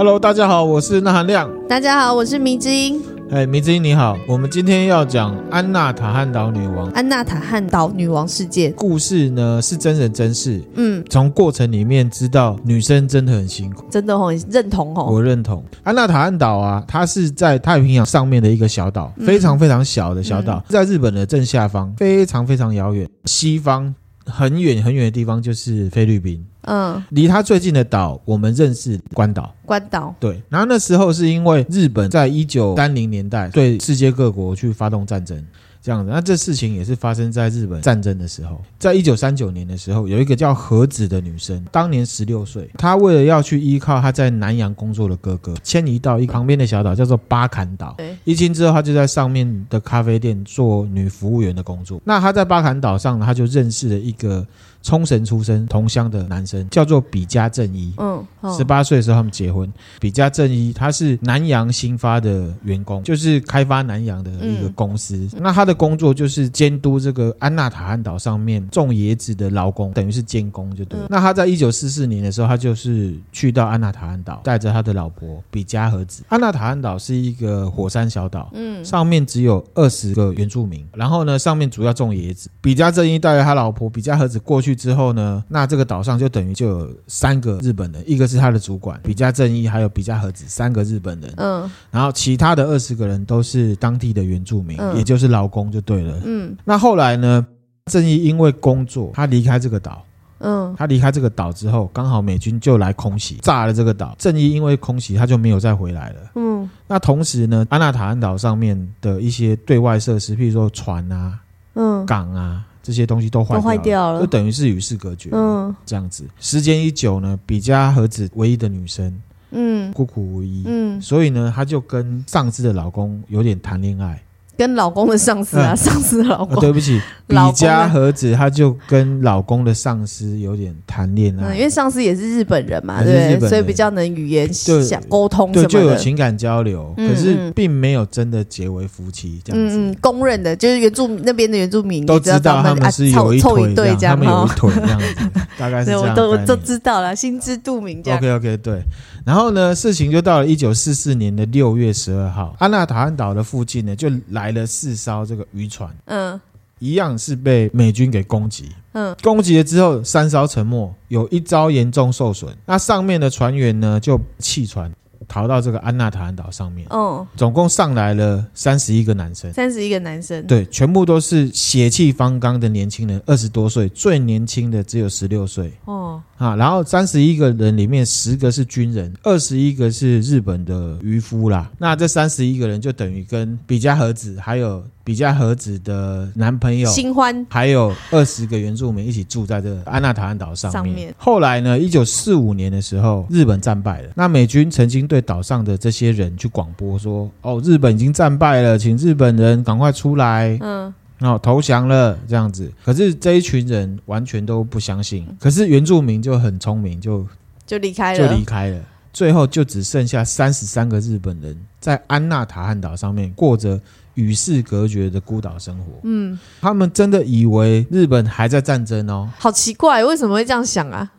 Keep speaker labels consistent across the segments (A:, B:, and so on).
A: Hello，大家好，我是那含亮。
B: 大家好，我是迷之音。
A: 哎，迷之音你好，我们今天要讲安娜塔汉岛女王。
B: 安娜塔汉岛女王事件
A: 故事呢是真人真事。
B: 嗯，
A: 从过程里面知道女生真的很辛苦，
B: 真的很认同哦。
A: 我认同。安娜塔汉岛啊，它是在太平洋上面的一个小岛，非常非常小的小岛，嗯、在日本的正下方，非常非常遥远。西方很远很远的地方就是菲律宾。嗯，离他最近的岛，我们认识关岛。
B: 关岛
A: 对，然后那时候是因为日本在一九三零年代对世界各国去发动战争。这样子，那这事情也是发生在日本战争的时候，在一九三九年的时候，有一个叫和子的女生，当年十六岁，她为了要去依靠她在南洋工作的哥哥，迁移到一旁边的小岛，叫做巴坎岛。对一清之后，她就在上面的咖啡店做女服务员的工作。那她在巴坎岛上，她就认识了一个冲绳出生同乡的男生，叫做比嘉正一。嗯，十八岁的时候他们结婚。比嘉正一他是南洋新发的员工，就是开发南洋的一个公司。嗯、那他的工作就是监督这个安纳塔汉岛上面种椰子的劳工，等于是监工就对。嗯、那他在一九四四年的时候，他就是去到安纳塔汉岛，带着他的老婆比嘉和子。安纳塔汉岛是一个火山小岛，嗯，上面只有二十个原住民，然后呢，上面主要种椰子。比嘉正一带着他老婆比嘉和子过去之后呢，那这个岛上就等于就有三个日本人，一个是他的主管比嘉正义，还有比嘉和子三个日本人，嗯，然后其他的二十个人都是当地的原住民，嗯、也就是劳工就对了。嗯，那后来呢？正义因为工作，他离开这个岛。嗯，他离开这个岛之后，刚好美军就来空袭，炸了这个岛。正义因为空袭，他就没有再回来了。嗯，那同时呢，安纳塔安岛上面的一些对外设施，譬如说船啊、嗯、港啊这些东西都坏掉了，都坏掉了，就等于是与世隔绝。嗯，这样子，时间一久呢，比嘉和子唯一的女生，嗯，孤苦无依。嗯，所以呢，她就跟上司的老公有点谈恋爱。
B: 跟老公的上司啊，嗯、上司的老公。
A: 哦、对不起，比嘉和子，他就跟老公的上司有点谈恋爱、嗯，
B: 因为上司也是日本人嘛，对，所以比较能语言想沟通
A: 对，对，就有情感交流，嗯、可是并没有真的结为夫妻这样子。嗯，
B: 公认的，就是原住那边的原住民
A: 都知道他们是有一腿这样，他们有一腿这样子，大概是 这样。
B: 都都知道了，心知肚明这样。
A: OK OK，对。然后呢，事情就到了一九四四年的六月十二号，安纳塔汉岛的附近呢，就来了四艘这个渔船，嗯，一样是被美军给攻击，嗯，攻击了之后，三艘沉没，有一艘严重受损，那上面的船员呢就弃船。逃到这个安纳塔安岛上面，哦，总共上来了三十一个男生，
B: 三十一个男生，
A: 对，全部都是血气方刚的年轻人，二十多岁，最年轻的只有十六岁，哦，啊，然后三十一个人里面十个是军人，二十一个是日本的渔夫啦，那这三十一个人就等于跟比加和子还有。比嘉和子的男朋友
B: 新欢，
A: 还有二十个原住民一起住在这个安娜塔汉岛上面。后来呢，一九四五年的时候，日本战败了。那美军曾经对岛上的这些人去广播说：“哦，日本已经战败了，请日本人赶快出来，嗯，然后投降了。”这样子。可是这一群人完全都不相信。可是原住民就很聪明，就
B: 就离开了，
A: 就离开了。最后就只剩下三十三个日本人在安娜塔汉岛上面过着。与世隔绝的孤岛生活，嗯，他们真的以为日本还在战争哦，
B: 好奇怪，为什么会这样想啊？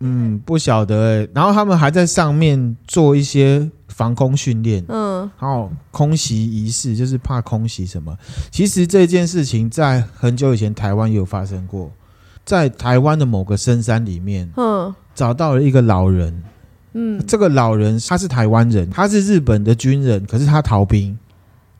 A: 嗯，不晓得哎。然后他们还在上面做一些防空训练，嗯，然后空袭仪式，就是怕空袭什么。其实这件事情在很久以前台湾也有发生过，在台湾的某个深山里面，嗯，找到了一个老人，嗯，这个老人他是台湾人，他是日本的军人，可是他逃兵。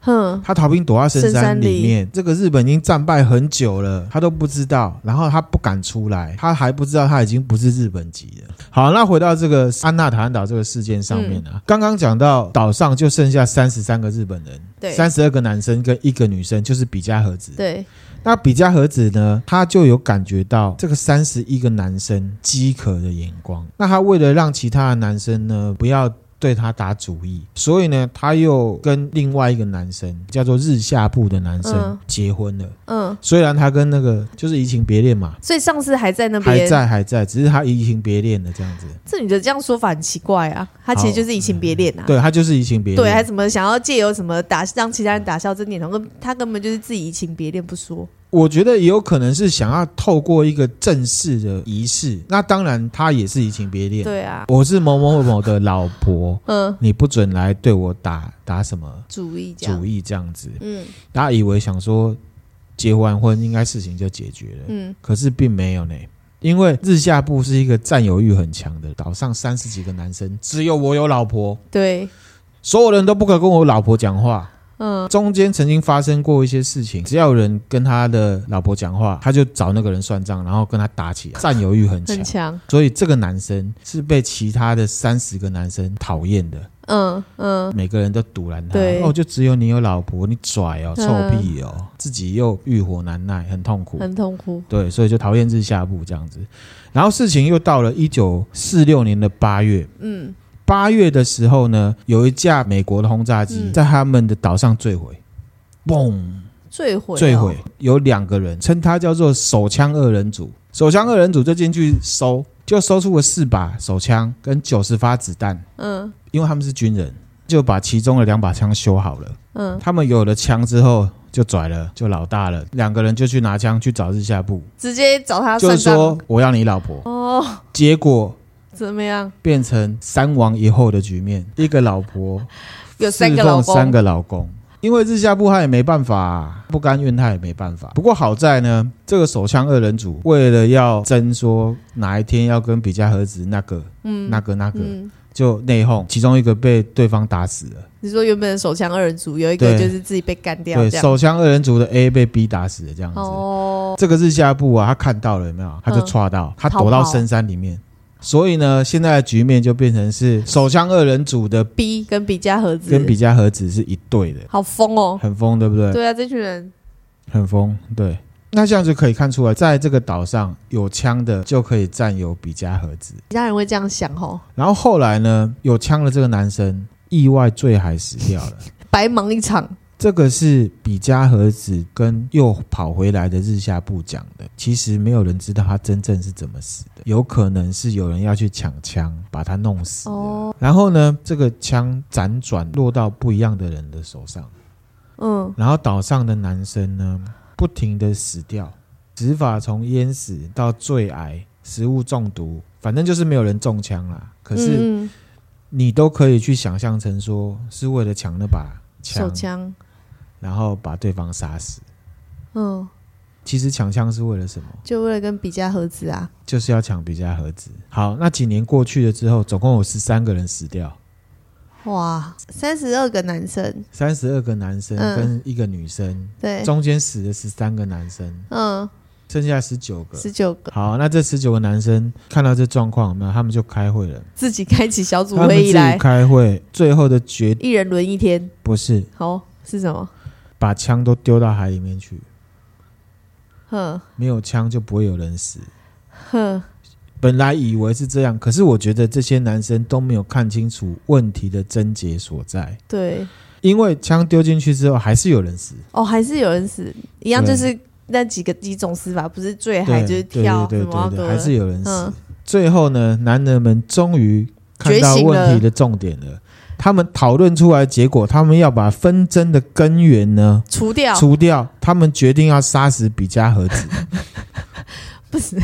A: 哼，他逃兵躲在深山里面。这个日本已经战败很久了，他都不知道，然后他不敢出来，他还不知道他已经不是日本籍了。好，那回到这个安纳塔汉岛这个事件上面啊，刚刚讲到岛上就剩下三十三个日本人，对，三十二个男生跟一个女生，就是比嘉和子。对，那比嘉和子呢，他就有感觉到这个三十一个男生饥渴的眼光，那他为了让其他的男生呢不要。对他打主意，所以呢，他又跟另外一个男生叫做日下部的男生结婚了。嗯，虽然他跟那个就是移情别恋嘛，
B: 所以上次还在那边，
A: 还在还在，只是他移情别恋了这样子。
B: 这女的这样说法很奇怪啊，他其实就是移情别恋啊。
A: 对，他就是移情别恋，
B: 对，还怎么想要借由什么打让其他人打消这念头，跟他根本就是自己移情别恋不说。
A: 我觉得也有可能是想要透过一个正式的仪式，那当然他也是移情别恋。
B: 对啊，
A: 我是某某某的老婆，
B: 嗯，
A: 你不准来对我打打什么
B: 主意，
A: 主意这样子。
B: 嗯，
A: 大家以为想说结完婚应该事情就解决了，嗯，可是并没有呢，因为日下部是一个占有欲很强的岛上，三十几个男生，只有我有老婆，
B: 对，
A: 所有人都不可跟我老婆讲话。
B: 嗯，
A: 中间曾经发生过一些事情，只要有人跟他的老婆讲话，他就找那个人算账，然后跟他打起来，占有欲很强，
B: 很强。
A: 所以这个男生是被其他的三十个男生讨厌的。
B: 嗯嗯，
A: 每个人都堵拦他，
B: 对
A: 哦，就只有你有老婆，你拽哦，臭屁哦，嗯、自己又欲火难耐，很痛苦，
B: 很痛苦。
A: 对，所以就讨厌日下部这样子。然后事情又到了一九四六年的八月，
B: 嗯。
A: 八月的时候呢，有一架美国的轰炸机在他们的岛上坠毁，嘣、嗯，
B: 坠毁，
A: 坠毁，有两个人，称他叫做手枪二人组。手枪二人组就进去搜，就搜出了四把手枪跟九十发子弹。
B: 嗯，
A: 因为他们是军人，就把其中的两把枪修好了。
B: 嗯，
A: 他们有了枪之后就拽了，就老大了。两个人就去拿枪去找日下部，
B: 直接找他，
A: 就是说我要你老婆。
B: 哦，
A: 结果。
B: 怎么样？
A: 变成三王一后的局面，一个老婆
B: 有三个老公，
A: 三个老公。因为日下部他也没办法，不甘愿他也没办法。不过好在呢，这个手枪二人组为了要争说哪一天要跟比嘉和子那个，嗯，那个那个，嗯、就内讧，其中一个被对方打死了。
B: 你说原本的手枪二人组有一个就是自己被干掉，
A: 对，手枪二人组的 A 被 B 打死了这样子。
B: 哦，
A: 这个日下部啊，他看到了有没有？他就抓到，嗯、他躲到深山里面。所以呢，现在的局面就变成是手枪二人组的
B: B 跟比嘉和子，
A: 跟比嘉和子是一对的，
B: 好疯哦，
A: 很疯，对不对？
B: 对啊，这群人
A: 很疯，对。那这样就可以看出来，在这个岛上有枪的就可以占有比嘉和子，
B: 其他人会这样想哦。
A: 然后后来呢，有枪的这个男生意外坠海死掉了，
B: 白忙一场。
A: 这个是比嘉和子跟又跑回来的日下部讲的，其实没有人知道他真正是怎么死的，有可能是有人要去抢枪把他弄死。
B: 哦，
A: 然后呢，这个枪辗转落到不一样的人的手上，
B: 嗯，
A: 然后岛上的男生呢，不停的死掉，死法从淹死到坠崖、食物中毒，反正就是没有人中枪啦。可是你都可以去想象成说是为了抢那把枪。
B: 手枪。
A: 然后把对方杀死。
B: 嗯，
A: 其实抢枪是为了什么？
B: 就为了跟比嘉和子啊，
A: 就是要抢比嘉和子。好，那几年过去了之后，总共有十三个人死掉。
B: 哇，三十二个男生，
A: 三十二个男生跟一个女生，嗯、
B: 对，
A: 中间死了十三个男生，
B: 嗯，
A: 剩下十九个，
B: 十九个。
A: 好，那这十九个男生看到这状况，那他们就开会了，
B: 自己开启小组会议来。
A: 开会，最后的决
B: 一人轮一天，
A: 不是，
B: 好是什么？
A: 把枪都丢到海里面去，
B: 哼，
A: 没有枪就不会有人死，
B: 哼。
A: 本来以为是这样，可是我觉得这些男生都没有看清楚问题的症结所在。
B: 对，
A: 因为枪丢进去之后，还是有人死。
B: 哦，还是有人死，一样就是那几个几种死法，不是坠海就是跳，
A: 对对对对，还是有人死。
B: 嗯、
A: 最后呢，男人们终于看到问题的重点了。他们讨论出来结果，他们要把纷争的根源呢
B: 除掉，
A: 除掉。他们决定要杀死比加和子，
B: 不是，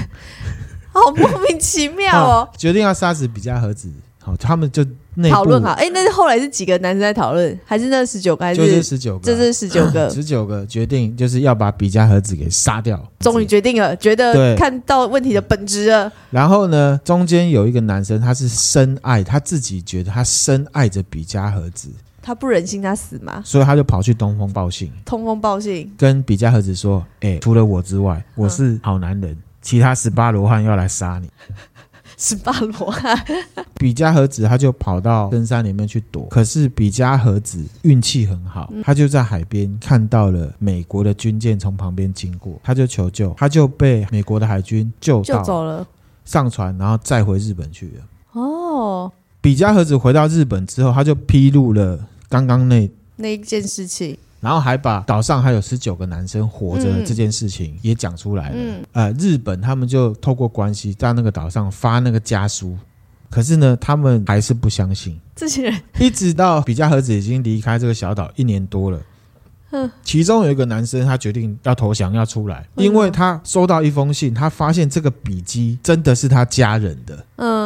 B: 好莫名其妙哦！
A: 决定要杀死比加和子，好，他们就。
B: 讨论好，哎、欸，那是后来是几个男生在讨论，还是那十九个？还是
A: 就是十九个？
B: 这是十九个，
A: 十九个决定就是要把比嘉和子给杀掉。
B: 终于决定了，觉得看到问题的本质了。
A: 然后呢，中间有一个男生，他是深爱，他自己觉得他深爱着比嘉和子，
B: 他不忍心他死嘛，
A: 所以他就跑去通风报信，
B: 通风报信
A: 跟比嘉和子说：“哎、欸，除了我之外，我是好男人，嗯、其他十八罗汉要来杀你。”
B: 十八罗汉，
A: 比加和子他就跑到深山里面去躲。可是比加和子运气很好，他就在海边看到了美国的军舰从旁边经过，他就求救，他就被美国的海军救到，
B: 走了，
A: 上船，然后再回日本去了。
B: 哦，
A: 比加和子回到日本之后，他就披露了刚刚那
B: 那一件事情。
A: 然后还把岛上还有十九个男生活着这件事情也讲出来了。
B: 嗯，
A: 呃，日本他们就透过关系在那个岛上发那个家书，可是呢，他们还是不相信。
B: 这些人
A: 一直到比嘉和子已经离开这个小岛一年多了，其中有一个男生，他决定要投降，要出来，因为他收到一封信，他发现这个笔迹真的是他家人的。嗯。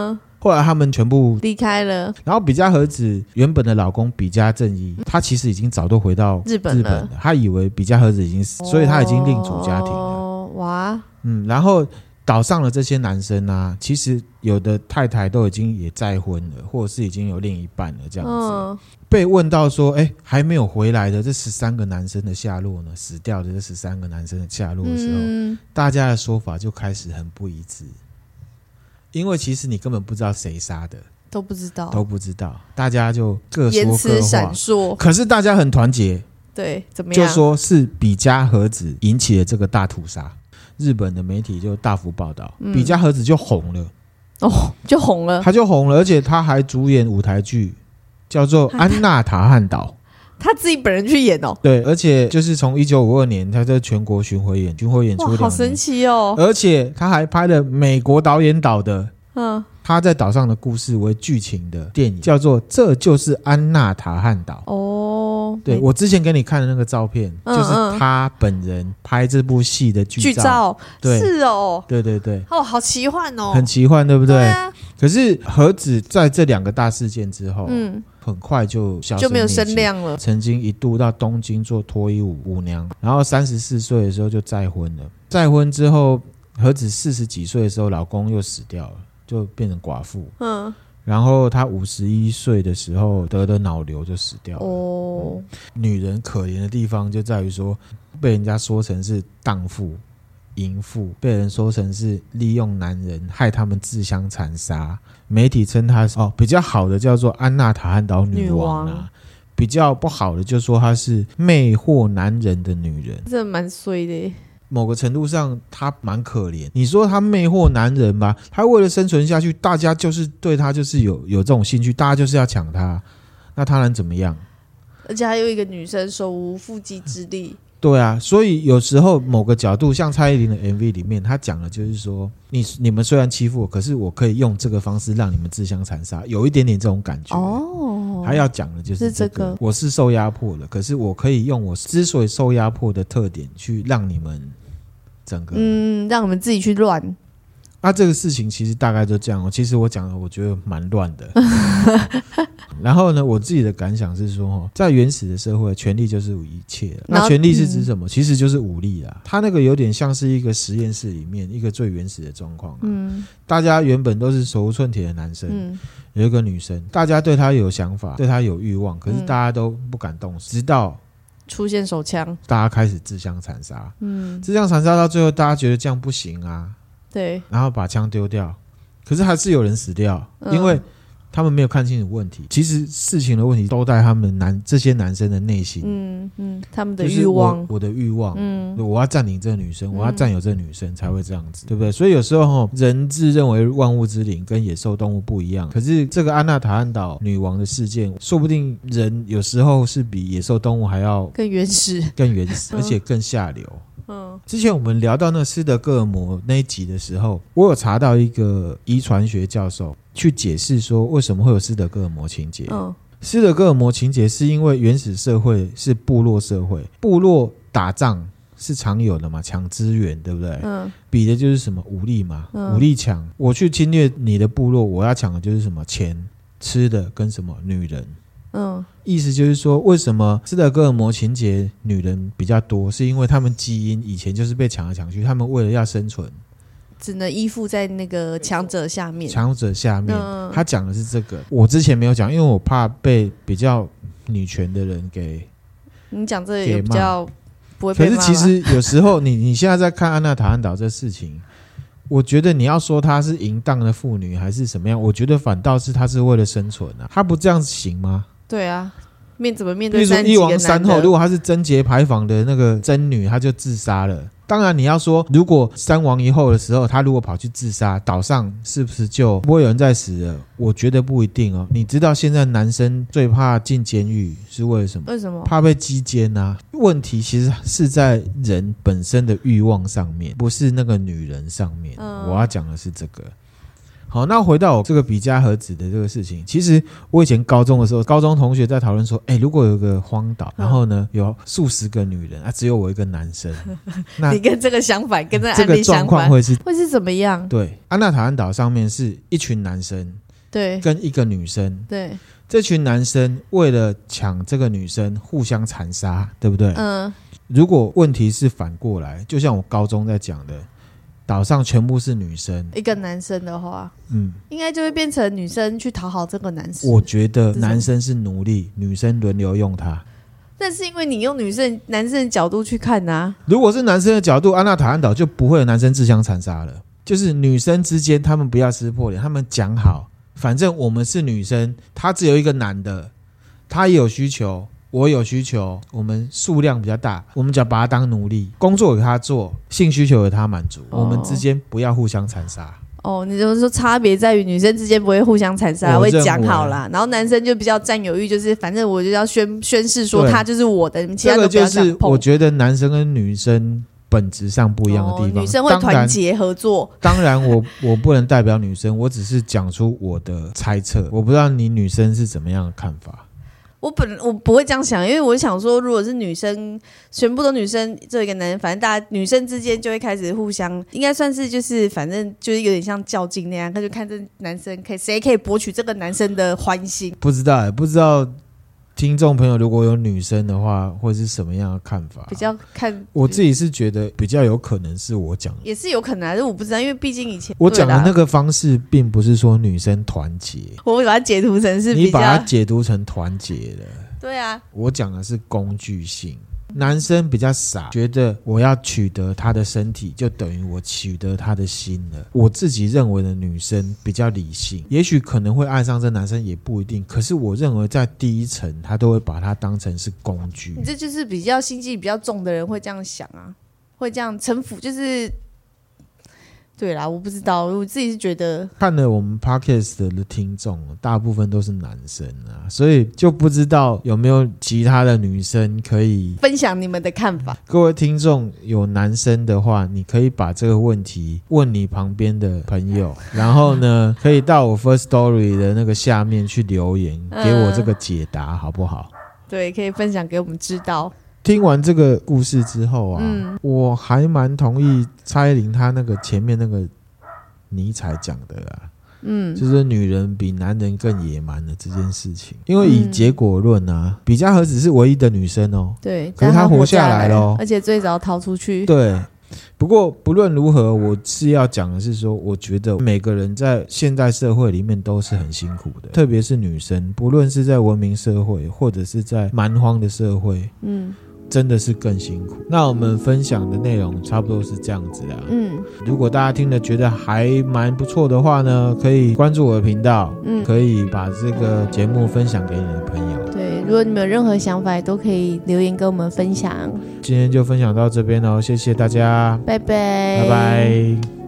A: 后来他们全部
B: 离开了，
A: 然后比嘉和子原本的老公比嘉正一，他其实已经早都回到日本了。他以为比嘉和子已经死，所以他已经另组家庭了。哇，嗯，然后岛上的这些男生啊，其实有的太太都已经也再婚了，或者是已经有另一半了，这样子。被问到说，哎，还没有回来的这十三个男生的下落呢？死掉的这十三个男生的下落的时候，大家的说法就开始很不一致。因为其实你根本不知道谁杀的，
B: 都不知道，
A: 都不知道，大家就各说各
B: 话。闪烁，
A: 可是大家很团结。
B: 对，怎么样？
A: 就说是比嘉和子引起了这个大屠杀，日本的媒体就大幅报道，嗯、比嘉和子就红了。
B: 哦，就红了，
A: 他就红了，而且他还主演舞台剧，叫做《安娜塔汉岛》。
B: 他自己本人去演哦，
A: 对，而且就是从一九五二年，他在全国巡回演，巡回演出
B: 好神奇哦！
A: 而且他还拍了美国导演导的，嗯，他在岛上的故事为剧情的电影，叫做《这就是安娜塔汉岛》哦。对，我之前给你看的那个照片，就是他本人拍这部戏的剧照，对，
B: 是哦，
A: 对对对，
B: 哦，好奇幻哦，
A: 很奇幻，对不对？可是何止在这两个大事件之后，嗯。很快就
B: 就没有声量了。
A: 曾经一度到东京做脱衣舞舞娘，然后三十四岁的时候就再婚了。再婚之后，何止四十几岁的时候，老公又死掉了，就变成寡妇。嗯，然后她五十一岁的时候得的脑瘤就死掉了。哦，女人可怜的地方就在于说，被人家说成是荡妇。淫妇被人说成是利用男人害他们自相残杀，媒体称她是哦，比较好的叫做安娜塔汉岛女王啊，女王，比较不好的就说她是魅惑男人的女人，
B: 这蛮衰的。
A: 某个程度上她蛮可怜。你说她魅惑男人吧，她为了生存下去，大家就是对她就是有有这种兴趣，大家就是要抢她，那她能怎么样？
B: 而且还有一个女生手无缚鸡之力。
A: 对啊，所以有时候某个角度，像蔡依林的 MV 里面，他讲的就是说，你你们虽然欺负我，可是我可以用这个方式让你们自相残杀，有一点点这种感觉。哦，他要讲的就是这个，是这个，我是受压迫的，可是我可以用我之所以受压迫的特点去让你们整个，
B: 嗯，让你们自己去乱。
A: 那、啊、这个事情其实大概就这样。其实我讲的，我觉得蛮乱的。然后呢，我自己的感想是说，在原始的社会，权力就是一切。那权力是指什么？其实就是武力啦。它那个有点像是一个实验室里面一个最原始的状况。嗯，大家原本都是手无寸铁的男生，有一个女生，大家对她有想法，对她有欲望，可是大家都不敢动手，直到
B: 出现手枪，
A: 大家开始自相残杀。嗯，自相残杀到最后，大家觉得这样不行啊。
B: 对，
A: 然后把枪丢掉，可是还是有人死掉，嗯、因为他们没有看清楚问题。其实事情的问题都在他们男这些男生的内心，
B: 嗯嗯，他们的欲望，
A: 我，我的欲望，嗯，我要占领这个女生，我要占有这个女生才会这样子，嗯、对不对？所以有时候人自认为万物之灵，跟野兽动物不一样。可是这个安娜塔汉岛女王的事件，说不定人有时候是比野兽动物还要
B: 更原始，
A: 更原始，而且更下流。嗯，之前我们聊到那斯德哥尔摩那一集的时候，我有查到一个遗传学教授去解释说，为什么会有斯德哥尔摩情节。嗯，斯德哥尔摩情节是因为原始社会是部落社会，部落打仗是常有的嘛，抢资源，对不对？嗯，比的就是什么武力嘛，武力强，我去侵略你的部落，我要抢的就是什么钱、吃的跟什么女人。嗯，意思就是说，为什么斯德哥尔摩情节女人比较多？是因为她们基因以前就是被抢来抢去，她们为了要生存，
B: 只能依附在那个强者下面。
A: 强者下面，嗯、他讲的是这个。我之前没有讲，因为我怕被比较女权的人给
B: 你讲这个也比较不会被骂。
A: 可是其实有时候你，你你现在在看安娜塔汉岛这事情，我觉得你要说她是淫荡的妇女还是什么样，我觉得反倒是她是为了生存啊，她不这样子行吗？
B: 对啊，面怎么面对？
A: 一王三后，如果她是贞节牌坊的那个贞女，她就自杀了。当然，你要说，如果三王一后的时候，她如果跑去自杀，岛上是不是就不会有人再死了？我觉得不一定哦。你知道现在男生最怕进监狱是为了什么？
B: 为什么？
A: 怕被鸡奸啊？问题其实是在人本身的欲望上面，不是那个女人上面。嗯、我要讲的是这个。好，那回到我这个比嘉和子的这个事情，其实我以前高中的时候，高中同学在讨论说，哎，如果有个荒岛，然后呢有数十个女人啊，只有我一个男生，
B: 那你跟这个相反，跟这个
A: 这个状况会是
B: 会是怎么样？
A: 对，安纳塔安岛上面是一群男生，
B: 对，
A: 跟一个女生，
B: 对，
A: 这群男生为了抢这个女生互相残杀，对不对？嗯。如果问题是反过来，就像我高中在讲的，岛上全部是女生，
B: 一个男生的话，嗯，应该就会变成女生去讨好这个男生。
A: 我觉得男生是奴隶，女生轮流用他。
B: 那是因为你用女生、男生的角度去看啊，
A: 如果是男生的角度，安娜塔安岛就不会有男生自相残杀了。就是女生之间，他们不要撕破脸，他们讲好，反正我们是女生，他只有一个男的，他也有需求。我有需求，我们数量比较大，我们只要把他当奴隶，工作给他做，性需求给他满足，哦、我们之间不要互相残杀。
B: 哦，你就是说差别在于女生之间不会互相残杀，会讲好啦，然后男生就比较占有欲，就是反正我就要宣宣誓说他就是我的，其他都不要讲。这个就是
A: 我觉得男生跟女生本质上不一样的地方。哦、
B: 女生会团结合作。
A: 当然，当然我我不能代表女生，我只是讲出我的猜测。我不知道你女生是怎么样的看法。
B: 我本我不会这样想，因为我想说，如果是女生，全部都女生，这一个男人，反正大家女生之间就会开始互相，应该算是就是，反正就是有点像较劲那样，他就看这男生可以谁可以博取这个男生的欢心。
A: 不知道，不知道。听众朋友，如果有女生的话，会是什么样的看法？
B: 比较看
A: 我自己是觉得比较有可能是我讲的，
B: 也是有可能，但是我不知道，因为毕竟以前
A: 我讲的那个方式，并不是说女生团结，
B: 我会把它解读成是
A: 你把它解读成团结了，
B: 对啊，
A: 我讲的是工具性。男生比较傻，觉得我要取得他的身体，就等于我取得他的心了。我自己认为的女生比较理性，也许可能会爱上这男生，也不一定。可是我认为在第一层，他都会把他当成是工具。
B: 你这就是比较心机比较重的人会这样想啊，会这样城府，就是。对啦，我不知道，我自己是觉得
A: 看了我们 podcast 的听众，大部分都是男生啊，所以就不知道有没有其他的女生可以
B: 分享你们的看法。
A: 各位听众有男生的话，你可以把这个问题问你旁边的朋友，然后呢，可以到我 First Story 的那个下面去留言，给我这个解答，好不好？
B: 对，可以分享给我们知道。
A: 听完这个故事之后啊，嗯、我还蛮同意蔡依林她那个前面那个尼采讲的啊，嗯，就是女人比男人更野蛮的这件事情。因为以结果论啊，嗯、比嘉和只是唯一的女生哦，
B: 对，
A: 可是她活下来了，
B: 而且最早逃出去。
A: 对，不过不论如何，我是要讲的是说，我觉得每个人在现代社会里面都是很辛苦的，特别是女生，不论是在文明社会或者是在蛮荒的社会，嗯。真的是更辛苦。那我们分享的内容差不多是这样子的。嗯，如果大家听了觉得还蛮不错的话呢，可以关注我的频道。嗯，可以把这个节目分享给你的朋友。
B: 对，如果你们有任何想法，都可以留言跟我们分享。
A: 今天就分享到这边喽，谢谢大家，
B: 拜拜，
A: 拜拜。